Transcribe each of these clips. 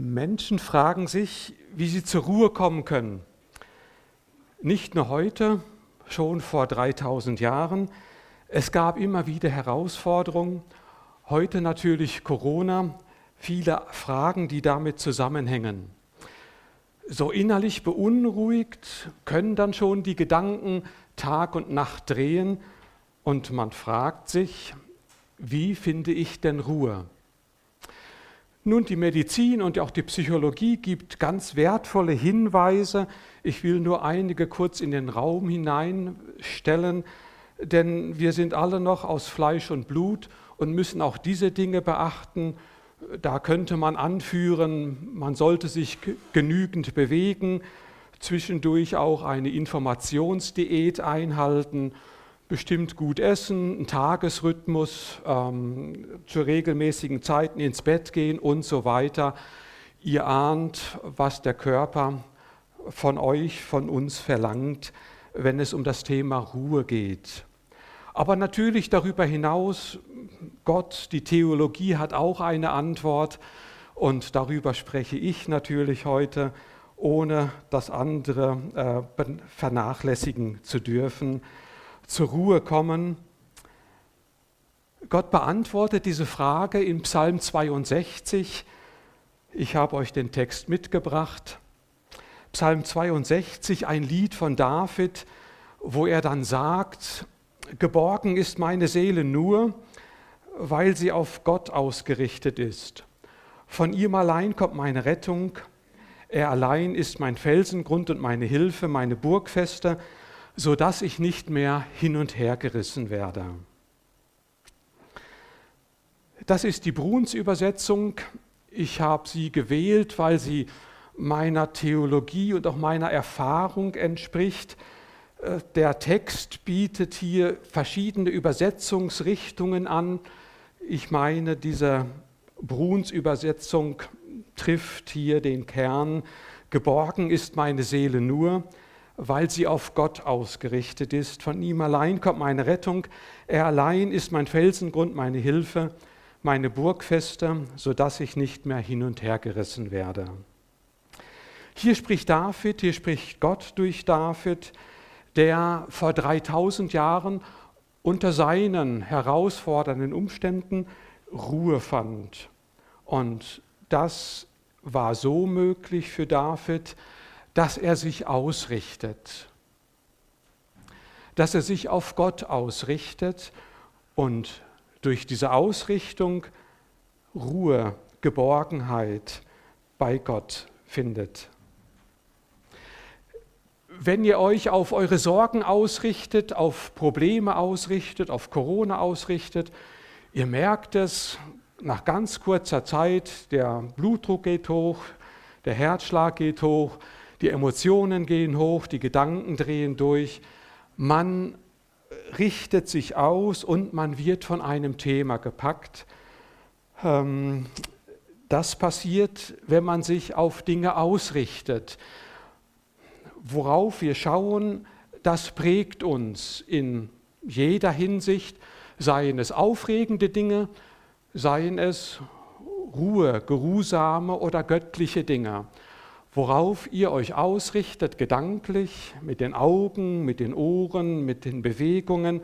Menschen fragen sich, wie sie zur Ruhe kommen können. Nicht nur heute, schon vor 3000 Jahren. Es gab immer wieder Herausforderungen. Heute natürlich Corona, viele Fragen, die damit zusammenhängen. So innerlich beunruhigt können dann schon die Gedanken Tag und Nacht drehen und man fragt sich, wie finde ich denn Ruhe? Nun, die Medizin und auch die Psychologie gibt ganz wertvolle Hinweise. Ich will nur einige kurz in den Raum hineinstellen, denn wir sind alle noch aus Fleisch und Blut und müssen auch diese Dinge beachten. Da könnte man anführen, man sollte sich genügend bewegen, zwischendurch auch eine Informationsdiät einhalten bestimmt gut essen, einen Tagesrhythmus, ähm, zu regelmäßigen Zeiten ins Bett gehen und so weiter. Ihr ahnt, was der Körper von euch, von uns verlangt, wenn es um das Thema Ruhe geht. Aber natürlich darüber hinaus, Gott, die Theologie hat auch eine Antwort und darüber spreche ich natürlich heute, ohne das andere äh, vernachlässigen zu dürfen zur Ruhe kommen. Gott beantwortet diese Frage in Psalm 62. Ich habe euch den Text mitgebracht. Psalm 62, ein Lied von David, wo er dann sagt, Geborgen ist meine Seele nur, weil sie auf Gott ausgerichtet ist. Von ihm allein kommt meine Rettung. Er allein ist mein Felsengrund und meine Hilfe, meine Burgfeste, so dass ich nicht mehr hin und her gerissen werde. Das ist die Bruns Übersetzung. Ich habe sie gewählt, weil sie meiner Theologie und auch meiner Erfahrung entspricht. Äh, der Text bietet hier verschiedene Übersetzungsrichtungen an. Ich meine, diese Bruns Übersetzung trifft hier den Kern. Geborgen ist meine Seele nur weil sie auf Gott ausgerichtet ist. Von ihm allein kommt meine Rettung. Er allein ist mein Felsengrund, meine Hilfe, meine Burgfeste, sodass ich nicht mehr hin und her gerissen werde. Hier spricht David, hier spricht Gott durch David, der vor 3000 Jahren unter seinen herausfordernden Umständen Ruhe fand. Und das war so möglich für David, dass er sich ausrichtet, dass er sich auf Gott ausrichtet und durch diese Ausrichtung Ruhe, Geborgenheit bei Gott findet. Wenn ihr euch auf eure Sorgen ausrichtet, auf Probleme ausrichtet, auf Corona ausrichtet, ihr merkt es nach ganz kurzer Zeit, der Blutdruck geht hoch, der Herzschlag geht hoch, die Emotionen gehen hoch, die Gedanken drehen durch, man richtet sich aus und man wird von einem Thema gepackt. Ähm, das passiert, wenn man sich auf Dinge ausrichtet. Worauf wir schauen, das prägt uns in jeder Hinsicht, seien es aufregende Dinge, seien es Ruhe, geruhsame oder göttliche Dinge worauf ihr euch ausrichtet, gedanklich, mit den Augen, mit den Ohren, mit den Bewegungen,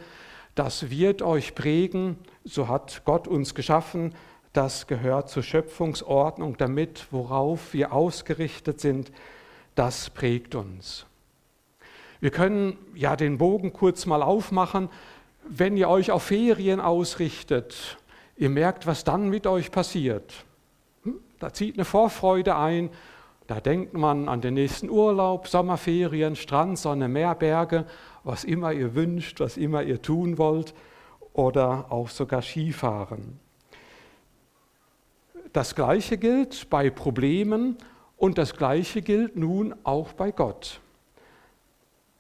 das wird euch prägen, so hat Gott uns geschaffen, das gehört zur Schöpfungsordnung, damit worauf wir ausgerichtet sind, das prägt uns. Wir können ja den Bogen kurz mal aufmachen, wenn ihr euch auf Ferien ausrichtet, ihr merkt, was dann mit euch passiert. Hm? Da zieht eine Vorfreude ein da denkt man an den nächsten Urlaub, Sommerferien, Strand, Sonne, Meer, Berge, was immer ihr wünscht, was immer ihr tun wollt oder auch sogar Skifahren. Das Gleiche gilt bei Problemen und das Gleiche gilt nun auch bei Gott.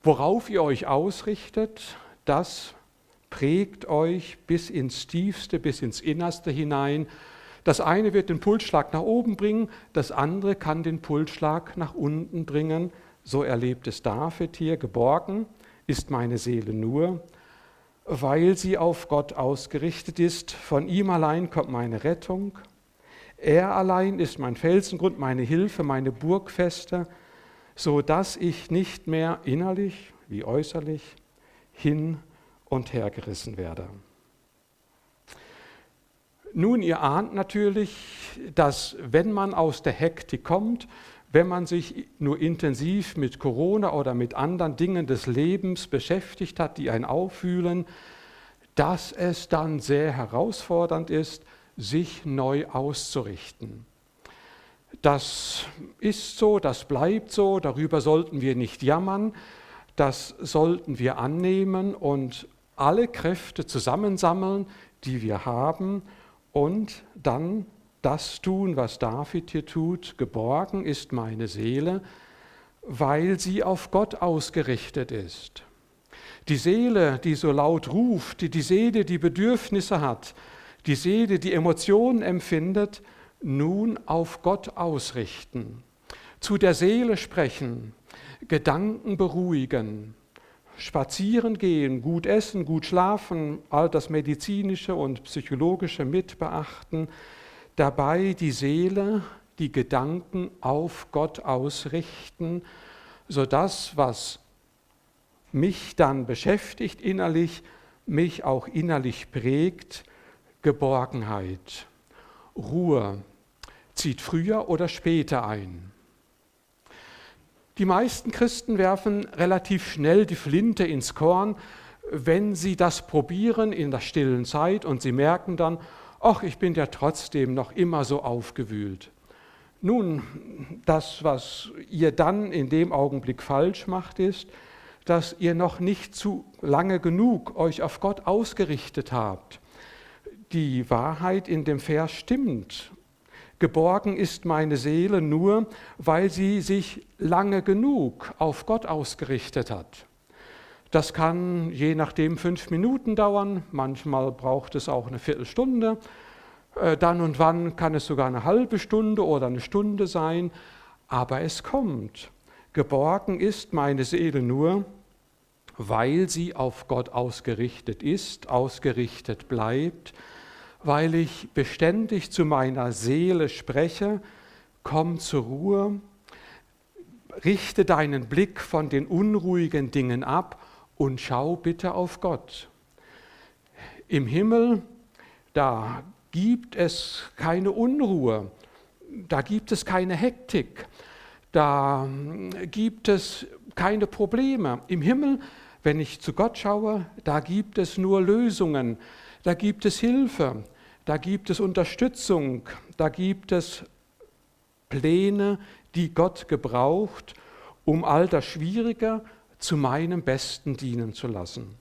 Worauf ihr euch ausrichtet, das prägt euch bis ins Tiefste, bis ins Innerste hinein das eine wird den Pulsschlag nach oben bringen, das andere kann den Pulsschlag nach unten bringen. So erlebt es David hier, geborgen ist meine Seele nur, weil sie auf Gott ausgerichtet ist. Von ihm allein kommt meine Rettung. Er allein ist mein Felsengrund, meine Hilfe, meine Burgfeste, so dass ich nicht mehr innerlich wie äußerlich hin und her gerissen werde. Nun, ihr ahnt natürlich, dass wenn man aus der Hektik kommt, wenn man sich nur intensiv mit Corona oder mit anderen Dingen des Lebens beschäftigt hat, die einen auffühlen, dass es dann sehr herausfordernd ist, sich neu auszurichten. Das ist so, das bleibt so, darüber sollten wir nicht jammern, das sollten wir annehmen und alle Kräfte zusammensammeln, die wir haben und dann das tun, was David hier tut. Geborgen ist meine Seele, weil sie auf Gott ausgerichtet ist. Die Seele, die so laut ruft, die, die Seele, die Bedürfnisse hat, die Seele, die Emotionen empfindet, nun auf Gott ausrichten. Zu der Seele sprechen, Gedanken beruhigen, spazieren gehen, gut essen, gut schlafen, all das medizinische und psychologische mitbeachten, dabei die Seele, die Gedanken auf Gott ausrichten, sodass was mich dann beschäftigt innerlich, mich auch innerlich prägt, Geborgenheit, Ruhe zieht früher oder später ein. Die meisten Christen werfen relativ schnell die Flinte ins Korn, wenn sie das probieren in der stillen Zeit und sie merken dann, ach, ich bin ja trotzdem noch immer so aufgewühlt. Nun, das, was ihr dann in dem Augenblick falsch macht, ist, dass ihr noch nicht zu lange genug euch auf Gott ausgerichtet habt. Die Wahrheit in dem Vers stimmt Geborgen ist meine Seele nur, weil sie sich lange genug auf Gott ausgerichtet hat. Das kann je nachdem fünf Minuten dauern, manchmal braucht es auch eine Viertelstunde, äh, dann und wann kann es sogar eine halbe Stunde oder eine Stunde sein, aber es kommt. Geborgen ist meine Seele nur, weil sie auf Gott ausgerichtet ist, ausgerichtet bleibt, weil ich beständig zu meiner Seele spreche, komm zur Ruhe, richte deinen Blick von den unruhigen Dingen ab und schau bitte auf Gott. Im Himmel, da gibt es keine Unruhe, da gibt es keine Hektik, da gibt es keine Probleme. Im Himmel, wenn ich zu Gott schaue, da gibt es nur Lösungen, da gibt es Hilfe, da gibt es Unterstützung, da gibt es Pläne, die Gott gebraucht, um all das Schwierige zu meinem Besten dienen zu lassen.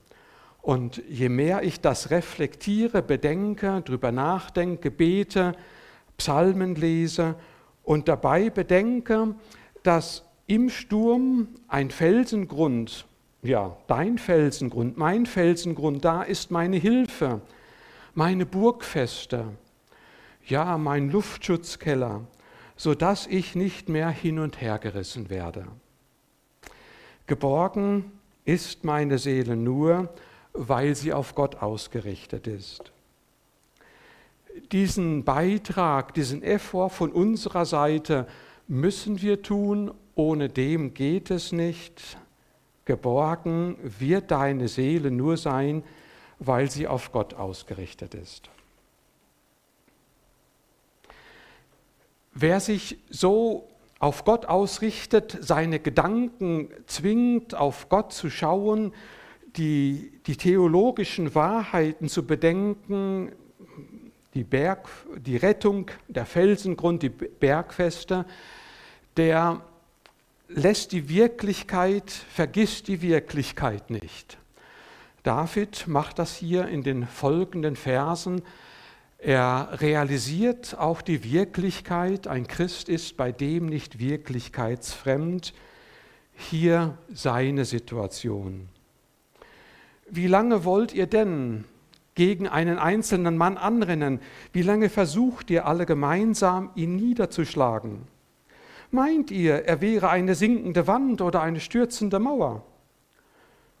Und je mehr ich das reflektiere, bedenke, drüber nachdenke, bete, Psalmen lese und dabei bedenke, dass im Sturm ein Felsengrund, ja, dein Felsengrund, mein Felsengrund, da ist meine Hilfe, meine Burgfeste, ja, mein Luftschutzkeller, sodass ich nicht mehr hin und her gerissen werde. Geborgen ist meine Seele nur, weil sie auf Gott ausgerichtet ist. Diesen Beitrag, diesen Effort von unserer Seite müssen wir tun, ohne dem geht es nicht. Geborgen wird deine Seele nur sein, weil sie auf Gott ausgerichtet ist. Wer sich so auf Gott ausrichtet, seine Gedanken zwingt, auf Gott zu schauen, die, die theologischen Wahrheiten zu bedenken, die, Berg, die Rettung, der Felsengrund, die Bergfeste, der lässt die Wirklichkeit, vergisst die Wirklichkeit nicht. David macht das hier in den folgenden Versen. Er realisiert auch die Wirklichkeit. Ein Christ ist bei dem nicht wirklichkeitsfremd. Hier seine Situation. Wie lange wollt ihr denn gegen einen einzelnen Mann anrennen? Wie lange versucht ihr alle gemeinsam, ihn niederzuschlagen? Meint ihr, er wäre eine sinkende Wand oder eine stürzende Mauer?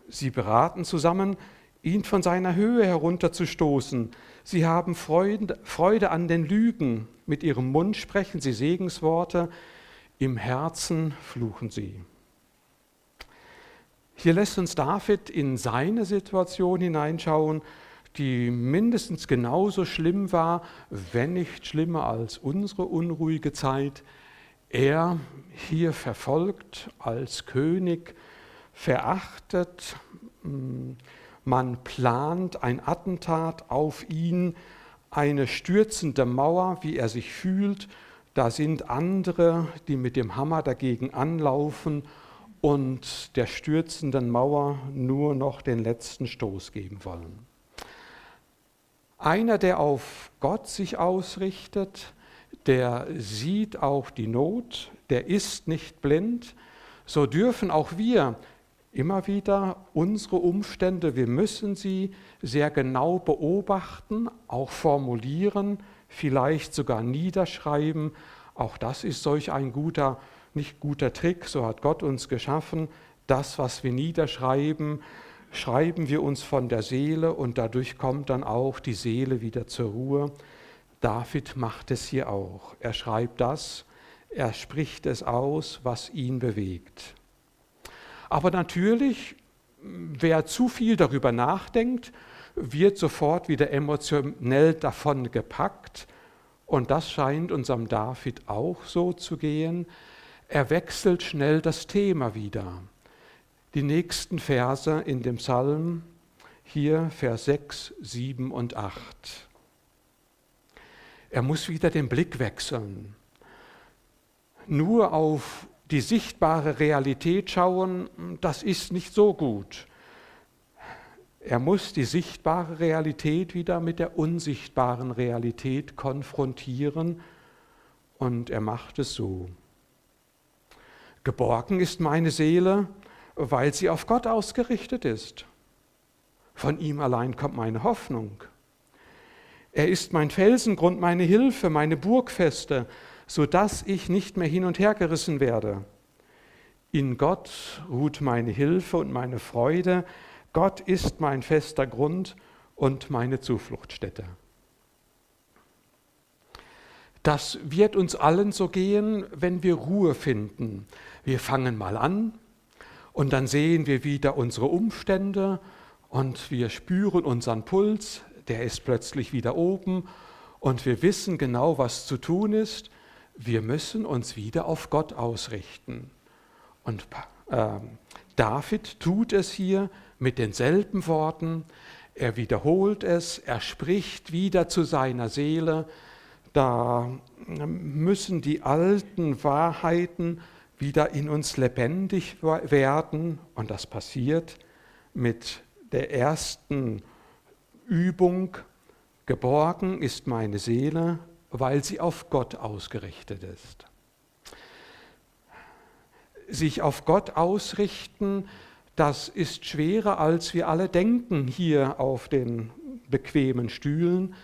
Sie beraten zusammen, ihn von seiner Höhe herunterzustoßen. Sie haben Freude, an den Lügen. Mit ihrem Mund sprechen sie Segensworte, im Herzen fluchen sie. Hier lässt uns David in seine Situation hineinschauen, die mindestens genauso schlimm war, wenn nicht schlimmer als unsere unruhige Zeit. Er hier verfolgt als König, verachtet, man plant ein Attentat auf ihn, eine stürzende Mauer, wie er sich fühlt. Da sind andere, die mit dem Hammer dagegen anlaufen und der stürzenden Mauer nur noch den letzten Stoß geben wollen. Einer, der auf Gott sich ausrichtet, der sieht auch die Not, der ist nicht blind, so dürfen auch wir immer wieder unsere Umstände, wir müssen sie sehr genau beobachten, auch formulieren, vielleicht sogar niederschreiben. Auch das ist solch ein guter, nicht guter Trick, so hat Gott uns geschaffen. Das, was wir niederschreiben, schreiben wir uns von der Seele und dadurch kommt dann auch die Seele wieder zur Ruhe. David macht es hier auch. Er schreibt das, er spricht es aus, was ihn bewegt. Aber natürlich, wer zu viel darüber nachdenkt, wird sofort wieder emotionell davon gepackt. Und das scheint unserem David auch so zu gehen. Er wechselt schnell das Thema wieder. Die nächsten Verse in dem Psalm, hier Vers 6, 7 und 8. Er muss wieder den Blick wechseln. Nur auf die sichtbare Realität schauen, das ist nicht so gut. Er muss die sichtbare Realität wieder mit der unsichtbaren Realität konfrontieren und er macht es so. Geborgen ist meine Seele, weil sie auf Gott ausgerichtet ist. Von ihm allein kommt meine Hoffnung. Er ist mein Felsengrund, meine Hilfe, meine Burgfeste, sodass ich nicht mehr hin und her gerissen werde. In Gott ruht meine Hilfe und meine Freude. Gott ist mein fester Grund und meine Zufluchtsstätte. Das wird uns allen so gehen, wenn wir Ruhe finden. Wir fangen mal an und dann sehen wir wieder unsere Umstände und wir spüren unseren Puls, der ist plötzlich wieder oben und wir wissen genau, was zu tun ist wir müssen uns wieder auf Gott ausrichten. Und äh, David tut es hier mit denselben Worten. Er wiederholt es, er spricht wieder zu seiner Seele. Da müssen die alten Wahrheiten wieder in uns lebendig werden. Und das passiert mit der ersten Übung. Geborgen ist meine Seele weil sie auf Gott ausgerichtet ist. Sich auf Gott ausrichten, das ist schwerer, als wir alle denken hier auf den bequemen Stühlen.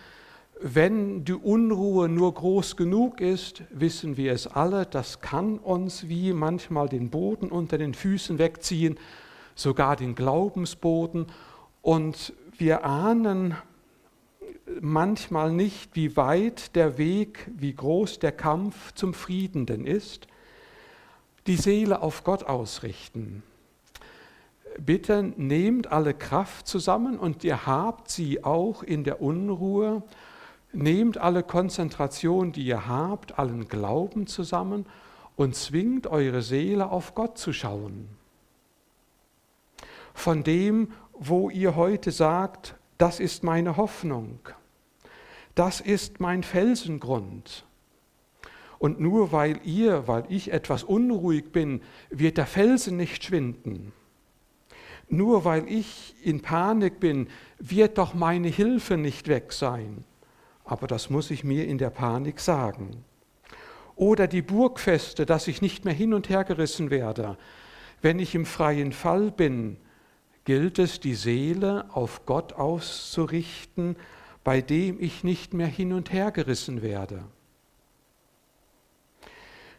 Wenn die Unruhe nur groß genug ist, wissen wir es alle, das kann uns wie manchmal den Boden unter den Füßen wegziehen, sogar den Glaubensboden. Und wir ahnen manchmal nicht, wie weit der Weg, wie groß der Kampf zum Frieden denn ist. Die Seele auf Gott ausrichten. Bitte nehmt alle Kraft zusammen und ihr habt sie auch in der Unruhe. Nehmt alle Konzentration, die ihr habt, allen Glauben zusammen und zwingt eure Seele auf Gott zu schauen. Von dem, wo ihr heute sagt, das ist meine Hoffnung. Das ist mein Felsengrund. Und nur weil ihr, weil ich etwas unruhig bin, wird der Felsen nicht schwinden. Nur weil ich in Panik bin, wird doch meine Hilfe nicht weg sein. Aber das muss ich mir in der Panik sagen. Oder die Burgfeste, dass ich nicht mehr hin und her gerissen werde. Wenn ich im freien Fall bin, gilt es, die Seele auf Gott auszurichten, bei dem ich nicht mehr hin und her gerissen werde.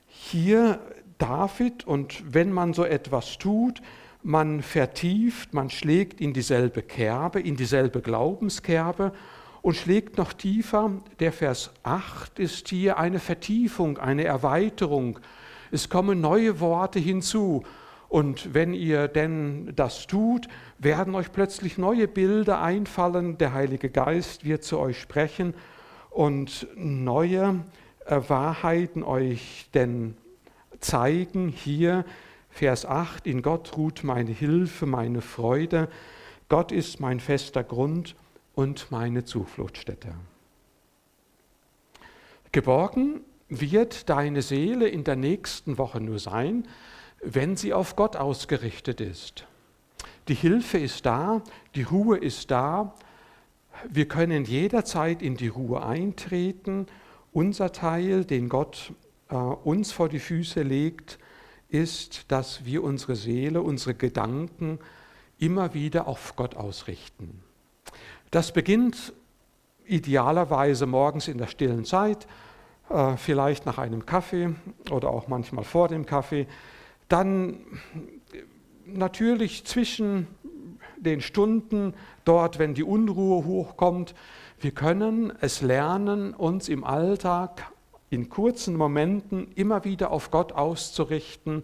Hier David, und wenn man so etwas tut, man vertieft, man schlägt in dieselbe Kerbe, in dieselbe Glaubenskerbe und schlägt noch tiefer. Der Vers 8 ist hier eine Vertiefung, eine Erweiterung. Es kommen neue Worte hinzu. Und wenn ihr denn das tut, werden euch plötzlich neue Bilder einfallen. Der Heilige Geist wird zu euch sprechen und neue äh, Wahrheiten euch denn zeigen. Hier Vers 8, in Gott ruht meine Hilfe, meine Freude. Gott ist mein fester Grund und meine Zufluchtsstätte. Geborgen wird deine Seele in der nächsten Woche nur sein, wenn sie auf Gott ausgerichtet ist. Die Hilfe ist da, die Ruhe ist da. Wir können jederzeit in die Ruhe eintreten. Unser Teil, den Gott äh, uns vor die Füße legt, ist, dass wir unsere Seele, unsere Gedanken immer wieder auf Gott ausrichten. Das beginnt idealerweise morgens in der stillen Zeit, äh, vielleicht nach einem Kaffee oder auch manchmal vor dem Kaffee. Dann natürlich zwischen den Stunden dort, wenn die Unruhe hochkommt. Wir können es lernen, uns im Alltag in kurzen Momenten immer wieder auf Gott auszurichten,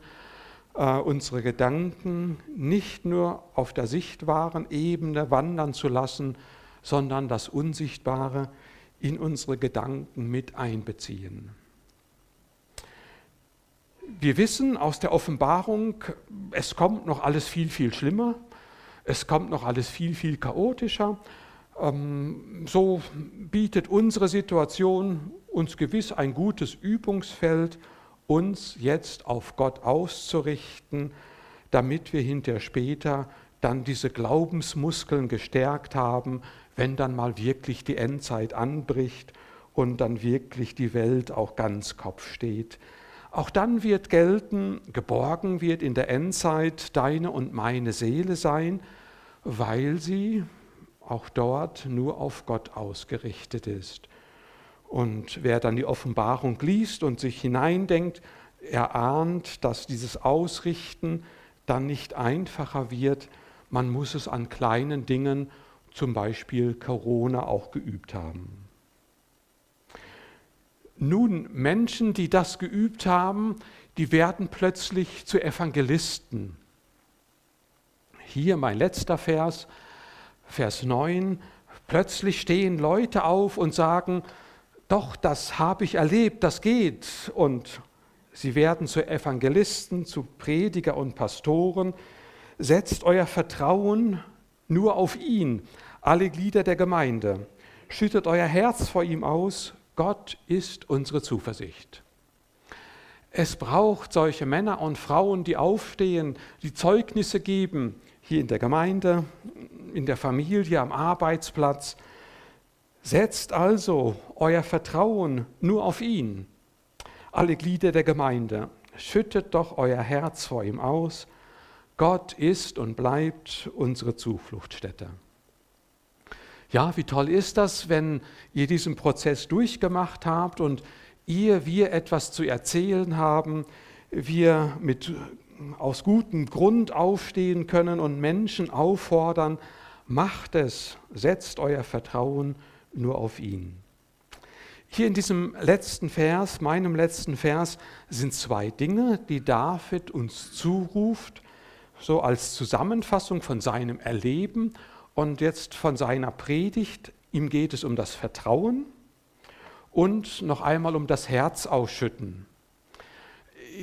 äh, unsere Gedanken nicht nur auf der sichtbaren Ebene wandern zu lassen, sondern das Unsichtbare in unsere Gedanken mit einbeziehen. Wir wissen aus der Offenbarung, es kommt noch alles viel, viel schlimmer, es kommt noch alles viel, viel chaotischer. Ähm, so bietet unsere Situation uns gewiss ein gutes Übungsfeld, uns jetzt auf Gott auszurichten, damit wir hinterher später dann diese Glaubensmuskeln gestärkt haben, wenn dann mal wirklich die Endzeit anbricht und dann wirklich die Welt auch ganz Kopf steht. Auch dann wird gelten, geborgen wird in der Endzeit deine und meine Seele sein, weil sie auch dort nur auf Gott ausgerichtet ist. Und wer dann die Offenbarung liest und sich hineindenkt, erahnt, dass dieses Ausrichten dann nicht einfacher wird. Man muss es an kleinen Dingen, zum Beispiel Corona, auch geübt haben. Nun, Menschen, die das geübt haben, die werden plötzlich zu Evangelisten. Hier mein letzter Vers, Vers 9. Plötzlich stehen Leute auf und sagen, doch, das habe ich erlebt, das geht. Und sie werden zu Evangelisten, zu Prediger und Pastoren. Setzt euer Vertrauen nur auf ihn, alle Glieder der Gemeinde. Schüttet euer Herz vor ihm aus. Gott ist unsere Zuversicht. Es braucht solche Männer und Frauen, die aufstehen, die Zeugnisse geben, hier in der Gemeinde, in der Familie, am Arbeitsplatz, Setzt also euer Vertrauen nur auf ihn. Alle Glieder der Gemeinde, schüttet doch euer Herz vor ihm aus. Gott ist und bleibt unsere Zufluchtsstätte. Ja, wie toll ist das, wenn ihr diesen Prozess durchgemacht habt und ihr, wir etwas zu erzählen haben, wir mit aus gutem Grund aufstehen können und Menschen auffordern, macht es, setzt euer Vertrauen nur auf ihn. Hier in diesem letzten Vers, meinem letzten Vers, sind zwei Dinge, die David uns zuruft, so als Zusammenfassung von seinem Erleben und jetzt von seiner Predigt. Ihm geht es um das Vertrauen und noch einmal um das Herz ausschütten.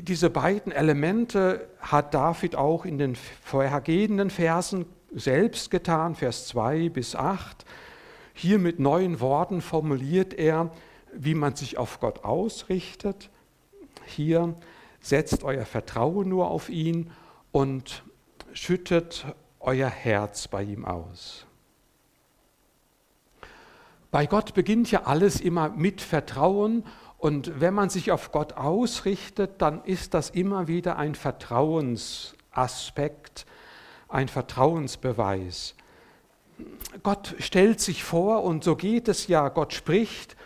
Diese beiden Elemente hat David auch in den vorhergehenden Versen selbst getan, Vers 2 bis 8. Hier mit neuen Worten formuliert er, wie man sich auf Gott ausrichtet. Hier setzt euer Vertrauen nur auf ihn und schüttet euer Herz bei ihm aus. Bei Gott beginnt ja alles immer mit Vertrauen und wenn man sich auf Gott ausrichtet, dann ist das immer wieder ein Vertrauensaspekt, ein Vertrauensbeweis. Gott stellt sich vor und so geht es ja, Gott spricht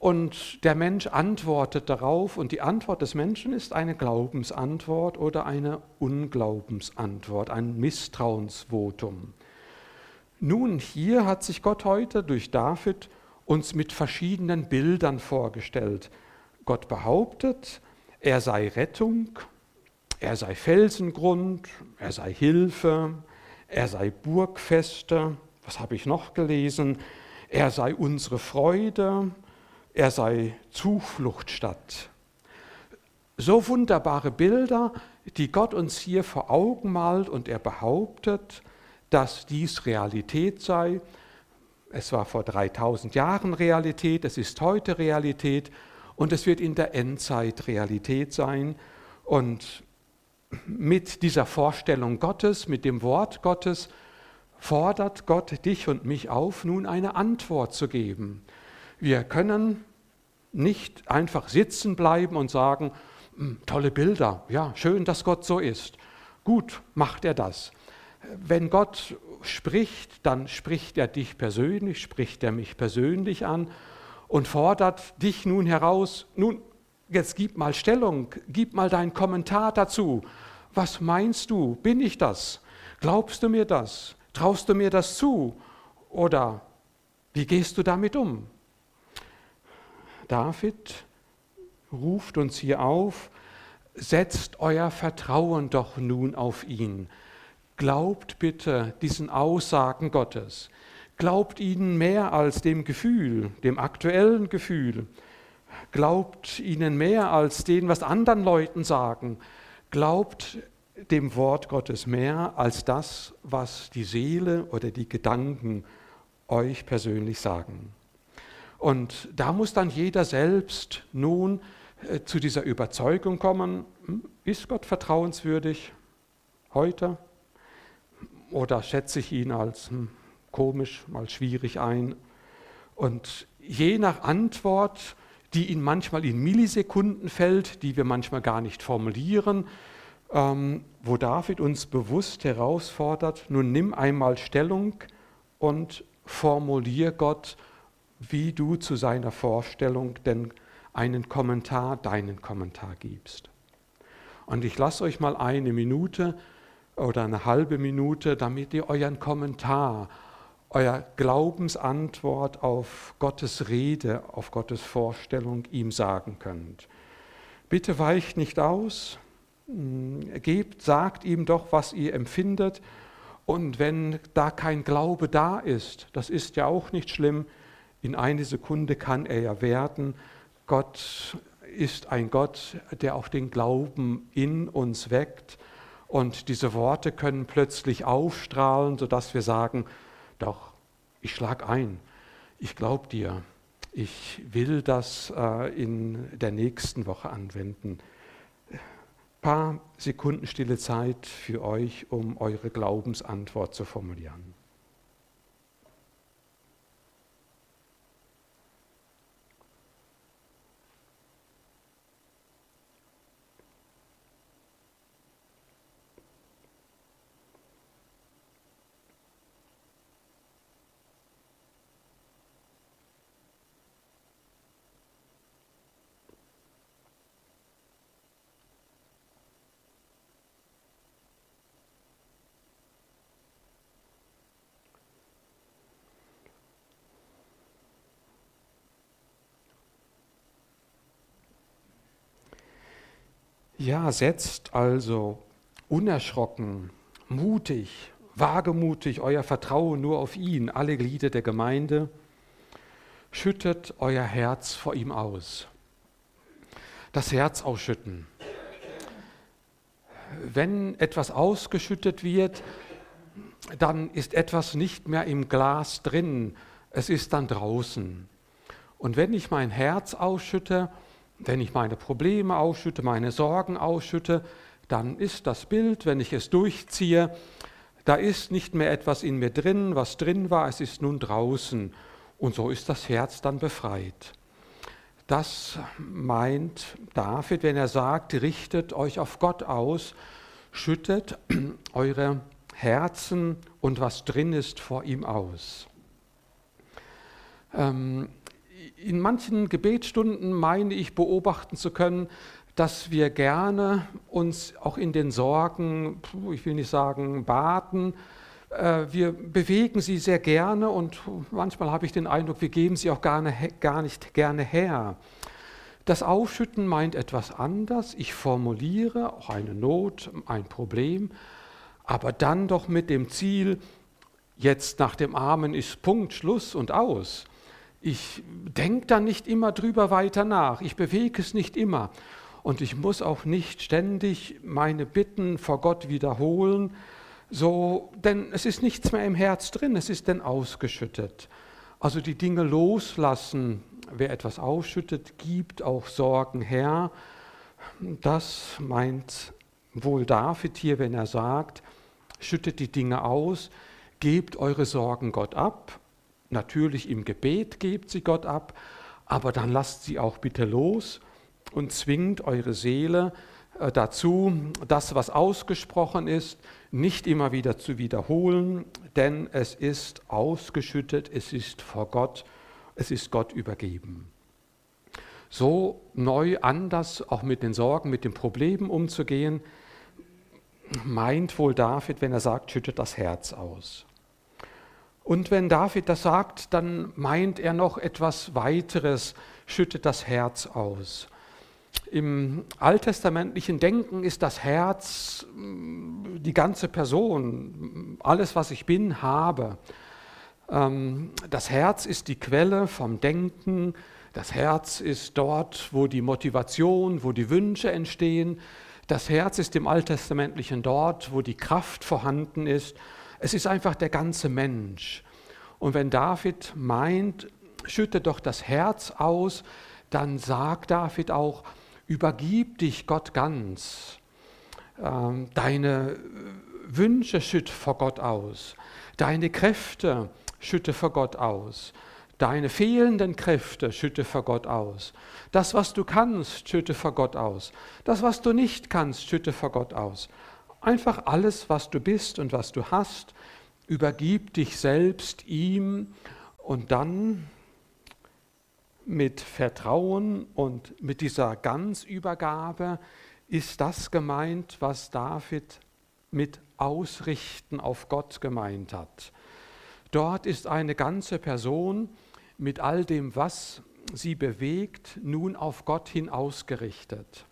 und der Mensch antwortet darauf und die Antwort des Menschen ist eine Glaubensantwort oder eine Unglaubensantwort, ein Misstrauensvotum. Nun, hier hat sich Gott heute durch David uns mit verschiedenen Bildern vorgestellt. Gott behauptet, er sei Rettung, er sei Felsengrund, er sei Hilfe, er sei Burgfeste, was habe ich noch gelesen, er sei unsere Freude, er sei Zufluchtstadt. So wunderbare Bilder, die Gott uns hier vor Augen malt und er behauptet, dass dies Realität sei. Es war vor 3000 Jahren Realität, es ist heute Realität und es wird in der Endzeit Realität sein. Und mit dieser Vorstellung Gottes, mit dem Wort Gottes, fordert Gott dich und mich auf, nun eine Antwort zu geben. Wir können nicht einfach sitzen bleiben und sagen, hm, tolle Bilder, ja, schön, dass Gott so ist. Gut, macht er das. Wenn Gott spricht, dann spricht er dich persönlich, spricht er mich persönlich an und fordert dich nun heraus, nun, jetzt gib mal Stellung, gib mal deinen Kommentar dazu. Was meinst du? Bin ich das? Glaubst du mir das? Traust du mir das zu? Oder wie gehst du damit um? David ruft uns hier auf, setzt euer Vertrauen doch nun auf ihn. Glaubt bitte diesen Aussagen Gottes. Glaubt ihnen mehr als dem Gefühl, dem aktuellen Gefühl. Glaubt ihnen mehr als den, was anderen Leuten sagen. Glaubt dem Wort Gottes mehr als das, was die Seele oder die Gedanken euch persönlich sagen. Und da muss dann jeder selbst nun äh, zu dieser Überzeugung kommen, hm, ist Gott vertrauenswürdig heute? Oder schätze ich ihn als hm, komisch, mal schwierig ein? Und je nach Antwort, die ihn manchmal in Millisekunden fällt, die wir manchmal gar nicht formulieren, ähm, wo David uns bewusst herausfordert, nun nimm einmal Stellung und formulier Gott, wie du zu seiner Vorstellung denn einen Kommentar, deinen Kommentar gibst. Und ich lasse euch mal eine Minute oder eine halbe Minute, damit ihr euren Kommentar, euer Glaubensantwort auf Gottes Rede, auf Gottes Vorstellung ihm sagen könnt. Bitte weicht nicht aus, hm, gebt, sagt ihm doch, was ihr empfindet. Und wenn da kein Glaube da ist, das ist ja auch nicht schlimm, in eine Sekunde kann er ja werden. Gott ist ein Gott, der auch den Glauben in uns weckt. Und diese Worte können plötzlich aufstrahlen, sodass wir sagen, doch, ich schlag ein, ich glaube dir, ich will das äh, in der nächsten Woche anwenden paar Sekunden stille Zeit für euch, um eure Glaubensantwort zu formulieren. Ja, setzt also unerschrocken, mutig, wagemutig euer Vertrauen nur auf ihn, alle Glieder der Gemeinde. Schüttet euer Herz vor ihm aus. Das Herz ausschütten. Wenn etwas ausgeschüttet wird, dann ist etwas nicht mehr im Glas drin, es ist dann draußen. Und wenn ich mein Herz ausschütte, wenn ich meine Probleme ausschütte, meine Sorgen ausschütte, dann ist das Bild, wenn ich es durchziehe, da ist nicht mehr etwas in mir drin, was drin war, es ist nun draußen. Und so ist das Herz dann befreit. Das meint David, wenn er sagt, richtet euch auf Gott aus, schüttet eure Herzen und was drin ist vor ihm aus. Ähm, in manchen Gebetsstunden meine ich beobachten zu können, dass wir gerne uns auch in den Sorgen, ich will nicht sagen baten, äh, wir bewegen sie sehr gerne und manchmal habe ich den Eindruck, wir geben sie auch gar nicht gerne her. Das Aufschütten meint etwas anders. Ich formuliere auch eine Not, ein Problem, aber dann doch mit dem Ziel, jetzt nach dem Amen ist Punkt, Schluss und aus. Ich denke dann nicht immer drüber weiter nach. Ich bewege es nicht immer. Und ich muss auch nicht ständig meine Bitten vor Gott wiederholen, so, denn es ist nichts mehr im Herz drin, es ist denn ausgeschüttet. Also die Dinge loslassen, wer etwas ausschüttet, gibt auch Sorgen her. Das meint wohl David hier, wenn er sagt, schüttet die Dinge aus, gebt eure Sorgen Gott ab. Natürlich im Gebet gebt sie Gott ab, aber dann lasst sie auch bitte los und zwingt eure Seele äh, dazu, das, was ausgesprochen ist, nicht immer wieder zu wiederholen, denn es ist ausgeschüttet, es ist vor Gott, es ist Gott übergeben. So neu, anders auch mit den Sorgen, mit den Problemen umzugehen, meint wohl David, wenn er sagt, schüttet das Herz aus. Und wenn David das sagt, dann meint er noch etwas weiteres, schüttet das Herz aus. Im alttestamentlichen Denken ist das Herz mm, die ganze Person, alles, was ich bin, habe. Ähm, das Herz ist die Quelle vom Denken, das Herz ist dort, wo die Motivation, wo die Wünsche entstehen. Das Herz ist im Alttestamentlichen dort, wo die Kraft vorhanden ist. Es ist einfach der ganze Mensch. Und wenn David meint, schütte doch das Herz aus, dann sagt David auch, übergib dich Gott ganz. Ähm, deine Wünsche schütte vor Gott aus. Deine Kräfte schütte vor Gott aus. Deine fehlenden Kräfte schütte vor Gott aus. Das, was du kannst, schütte vor Gott aus. Das, was du nicht kannst, schütte vor Gott aus. Einfach alles, was du bist und was du hast, übergib dich selbst ihm und dann mit Vertrauen und mit dieser Ganzübergabe ist das gemeint, was David mit Ausrichten auf Gott gemeint hat. Dort ist eine ganze Person mit all dem, was sie bewegt, nun auf Gott hin ausgerichtet.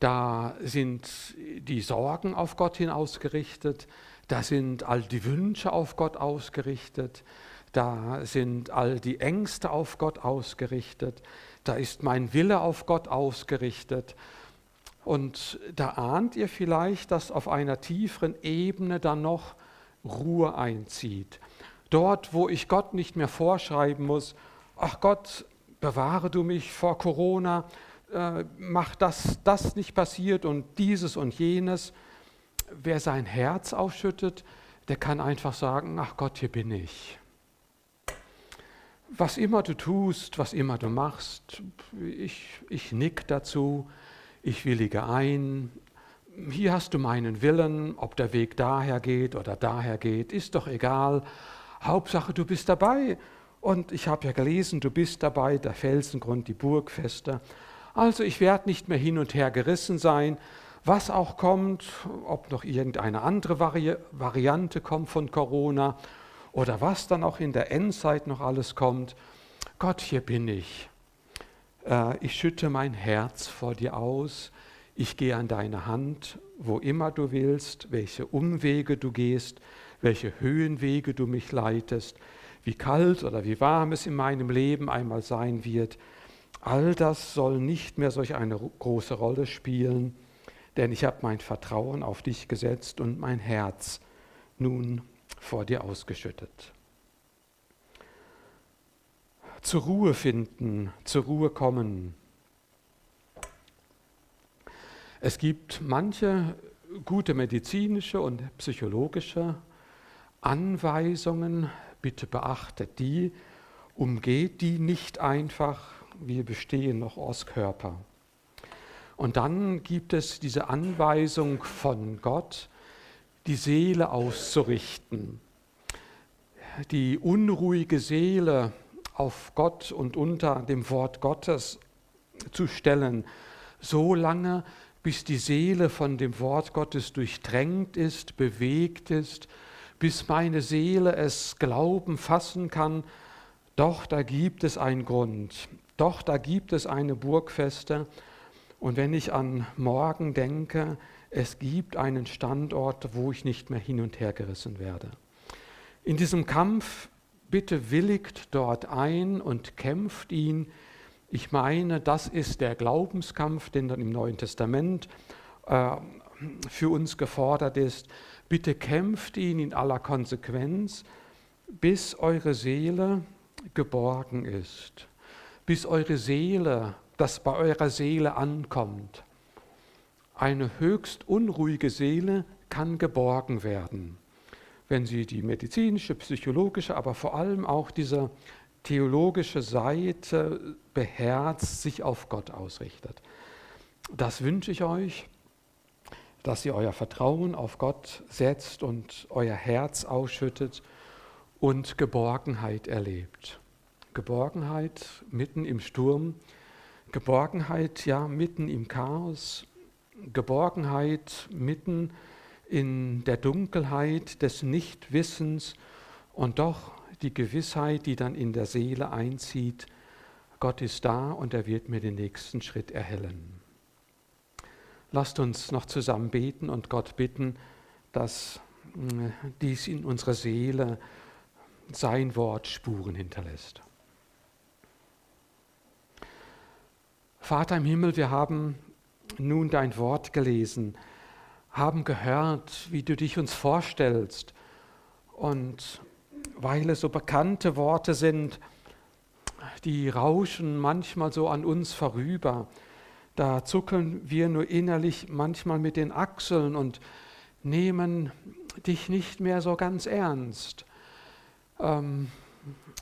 Da sind die Sorgen auf Gott hin ausgerichtet, da sind all die Wünsche auf Gott ausgerichtet, da sind all die Ängste auf Gott ausgerichtet, da ist mein Wille auf Gott ausgerichtet. Und da ahnt ihr vielleicht, dass auf einer tieferen Ebene dann noch Ruhe einzieht. Dort, wo ich Gott nicht mehr vorschreiben muss, ach Gott, bewahre du mich vor Corona, äh, mach das, das nicht passiert und dieses und jenes. Wer sein Herz ausschüttet, der kann einfach sagen, ach Gott, hier bin ich was immer du tust, was immer du machst, ich, ich nick dazu, ich willige ein. Hier hast du meinen Willen, ob der Weg daher geht oder daher geht, ist doch egal. Hauptsache, du bist dabei. Und ich habe ja gelesen, du bist dabei, der Felsengrund, die Burgfeste. Also ich werde nicht mehr hin und her gerissen sein, was auch kommt, ob noch irgendeine andere Vari Variante kommt von Corona oder was dann auch in der Endzeit noch alles kommt. Gott, hier bin ich. Äh, ich schütte mein Herz vor dir aus. Ich gehe an deine Hand, wo immer du willst, welche Umwege du gehst, welche Höhenwege du mich leitest, wie kalt oder wie warm es in meinem Leben einmal sein wird. All das soll nicht mehr solch eine große Rolle spielen, denn ich habe mein Vertrauen auf dich gesetzt und mein Herz nun vor dir ausgeschüttet. Zur Ruhe finden, zur Ruhe kommen. Es gibt manche gute medizinische und psychologische Anweisungen, bitte beachtet die, umgeht die nicht einfach, wir bestehen noch aus Körper. Und dann gibt es diese Anweisung von Gott, die Seele auszurichten. Die unruhige Seele auf Gott und unter dem Wort Gottes zu stellen, so lange, bis die Seele von dem Wort Gottes durchdrängt ist, bewegt ist, bis meine Seele es glauben, fassen kann, doch da gibt es einen Grund, doch da gibt es eine Burgfeste. Und wenn ich an morgen denke, es gibt einen Standort, wo ich nicht mehr hin und her gerissen werde. In diesem Kampf bitte willigt dort ein und kämpft ihn. Ich meine, das ist der Glaubenskampf, den dann im Neuen Testament äh, für uns gefordert ist. Bitte kämpft ihn in aller Konsequenz, bis eure Seele geborgen ist, bis eure Seele, das bei eurer Seele ankommt. Eine höchst unruhige Seele kann geborgen werden, wenn sie die medizinische, psychologische, aber vor allem auch diese theologische Seite beherzt, sich auf Gott ausrichtet. Das wünsche ich euch, dass ihr euer Vertrauen auf Gott setzt und euer Herz ausschüttet und Geborgenheit erlebt. Geborgenheit mitten im Sturm, Geborgenheit ja mitten im Chaos, Geborgenheit mitten in der Dunkelheit des Nichtwissens und doch die Gewissheit, die dann in der Seele einzieht, Gott ist da und er wird mir den nächsten Schritt erhellen. Lasst uns noch zusammen beten und Gott bitten, dass äh, dies in unserer Seele sein Wort Spuren hinterlässt. Vater im Himmel, wir haben nun dein Wort gelesen, haben gehört, wie du dich uns vorstellst. Und weil es so bekannte Worte sind, die rauschen manchmal so an uns vorüber, da zuckeln wir nur innerlich manchmal mit den Achseln und nehmen dich nicht mehr so ganz ernst. Ähm,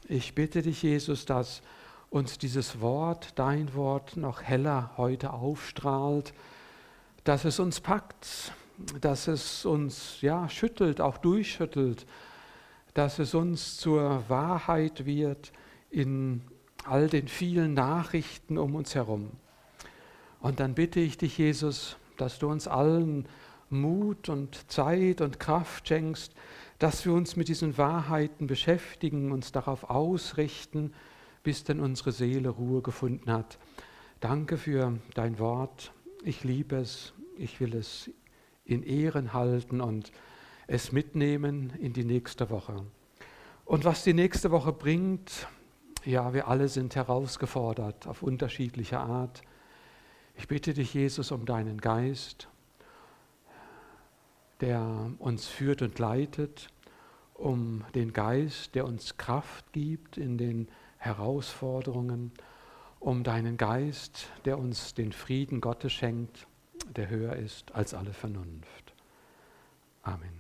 ich bitte dich, Jesus, dass uns dieses Wort, dein Wort, noch heller heute aufstrahlt, dass es uns packt, dass es uns ja schüttelt, auch durchschüttelt, dass es uns zur Wahrheit wird in all den vielen Nachrichten um uns herum. Und dann bitte ich dich, Jesus, dass du uns allen Mut und Zeit und Kraft schenkst, dass wir uns mit diesen Wahrheiten beschäftigen, uns darauf ausrichten, bis denn unsere Seele Ruhe gefunden hat. Danke für dein Wort. Ich liebe es. Ich will es in Ehren halten und es mitnehmen in die nächste Woche. Und was die nächste Woche bringt, ja, wir alle sind herausgefordert auf unterschiedliche Art. Ich bitte dich, Jesus, um deinen Geist, der uns führt und leitet, um den Geist, der uns Kraft gibt in den Herausforderungen, um deinen Geist, der uns den Frieden Gottes schenkt, der höher ist als alle Vernunft. Amen.